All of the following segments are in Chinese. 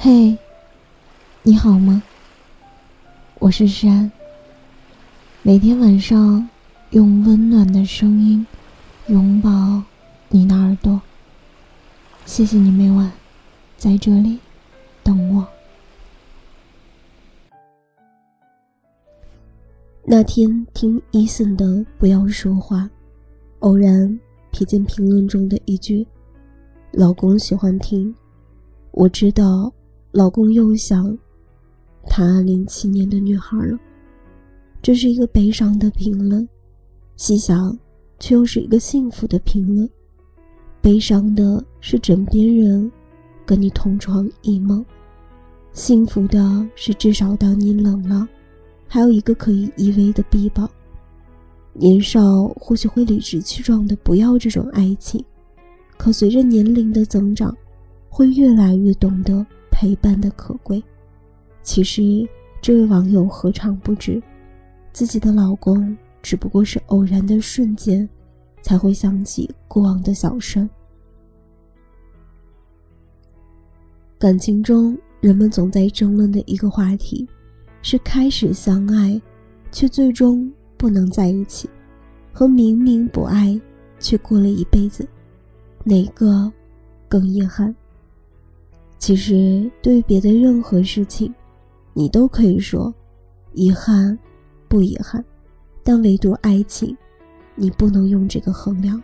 嘿，你好吗？我是山。每天晚上用温暖的声音拥抱你的耳朵。谢谢你每晚在这里等我。那天听伊森的《不要说话》，偶然瞥见评论中的一句：“老公喜欢听。”我知道，老公又想谈暗恋七年的女孩了。这是一个悲伤的评论，细想，却又是一个幸福的评论。悲伤的是枕边人跟你同床异梦，幸福的是至少当你冷了。还有一个可以依偎的臂膀。年少或许会理直气壮的不要这种爱情，可随着年龄的增长，会越来越懂得陪伴的可贵。其实，这位网友何尝不知，自己的老公只不过是偶然的瞬间，才会想起过往的小事。感情中，人们总在争论的一个话题。是开始相爱，却最终不能在一起，和明明不爱却过了一辈子，哪个更遗憾？其实对于别的任何事情，你都可以说遗憾不遗憾，但唯独爱情，你不能用这个衡量。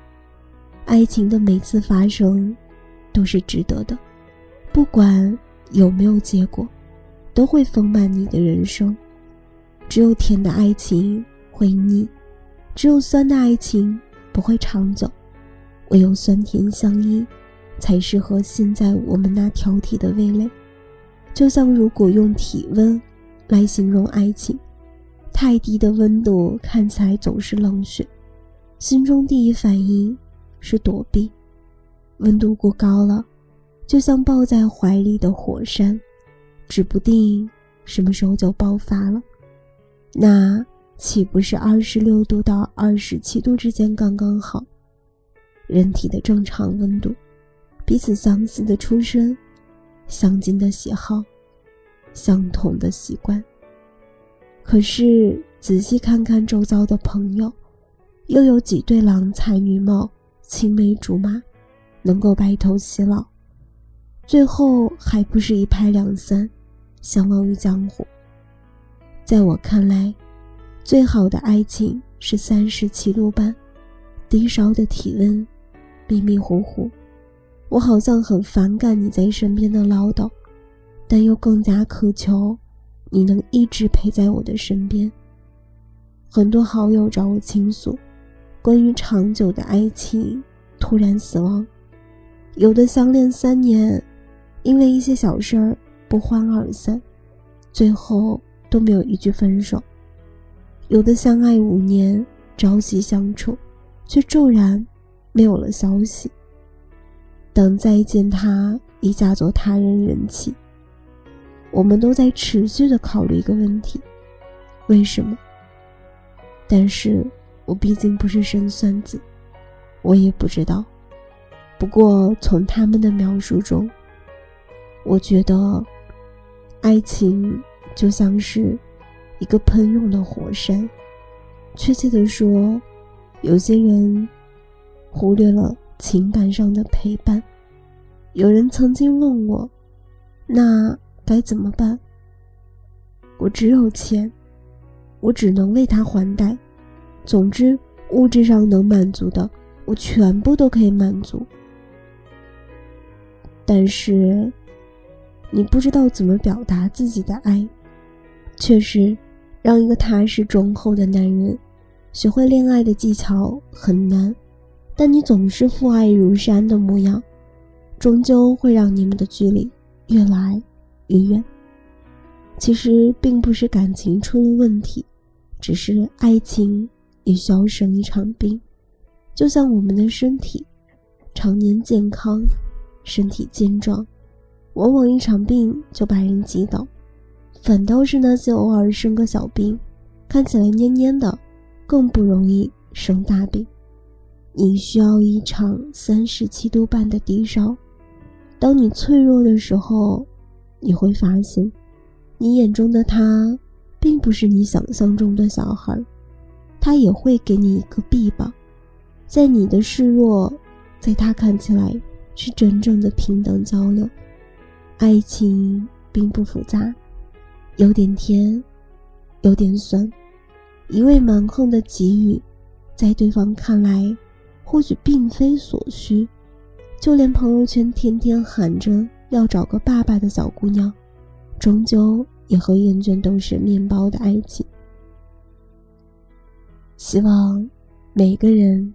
爱情的每次发生都是值得的，不管有没有结果。都会丰满你的人生。只有甜的爱情会腻，只有酸的爱情不会长久。唯有酸甜相依，才适合现在我们那挑剔的味蕾。就像如果用体温来形容爱情，太低的温度看起来总是冷血，心中第一反应是躲避；温度过高了，就像抱在怀里的火山。指不定什么时候就爆发了，那岂不是二十六度到二十七度之间刚刚好？人体的正常温度，彼此相似的出身，相近的喜好，相同的习惯。可是仔细看看周遭的朋友，又有几对郎才女貌、青梅竹马，能够白头偕老？最后还不是一拍两散，相忘于江湖。在我看来，最好的爱情是三十七度半，低烧的体温，迷迷糊糊。我好像很反感你在身边的唠叨，但又更加渴求你能一直陪在我的身边。很多好友找我倾诉，关于长久的爱情突然死亡，有的相恋三年。因为一些小事儿不欢而散，最后都没有一句分手。有的相爱五年，朝夕相处，却骤然没有了消息。等再见他，已嫁作他人人妻。我们都在持续的考虑一个问题：为什么？但是我毕竟不是神算子，我也不知道。不过从他们的描述中。我觉得，爱情就像是一个喷涌的火山。确切的说，有些人忽略了情感上的陪伴。有人曾经问我：“那该怎么办？”我只有钱，我只能为他还贷。总之，物质上能满足的，我全部都可以满足。但是。你不知道怎么表达自己的爱，确实，让一个踏实忠厚的男人学会恋爱的技巧很难。但你总是父爱如山的模样，终究会让你们的距离越来越远。其实并不是感情出了问题，只是爱情也需要生一场病。就像我们的身体，常年健康，身体健壮。往往一场病就把人击倒，反倒是那些偶尔生个小病，看起来蔫蔫的，更不容易生大病。你需要一场三十七度半的低烧，当你脆弱的时候，你会发现，你眼中的他，并不是你想象中的小孩，他也会给你一个臂膀，在你的示弱，在他看起来是真正的平等交流。爱情并不复杂，有点甜，有点酸，一味蛮横的给予，在对方看来，或许并非所需。就连朋友圈天天喊着要找个爸爸的小姑娘，终究也会厌倦都是面包的爱情。希望每个人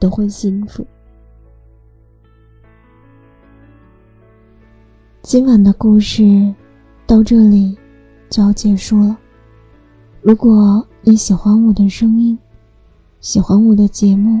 都会幸福。今晚的故事到这里就要结束了。如果你喜欢我的声音，喜欢我的节目，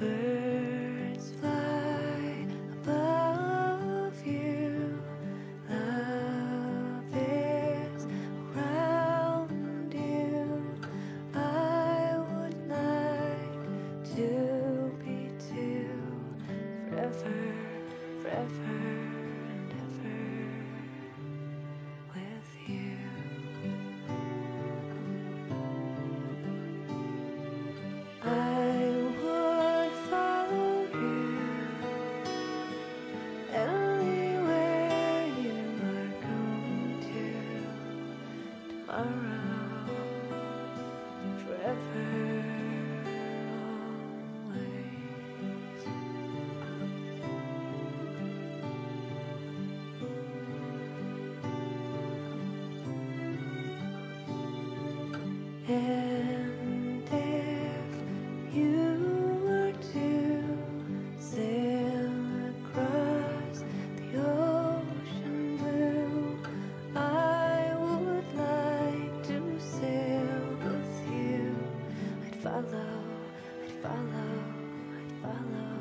birds fly above you. Love is around you. I would like to be too forever, forever. And if you were to sail across the ocean blue, I would like to sail with you. I'd follow, I'd follow, I'd follow.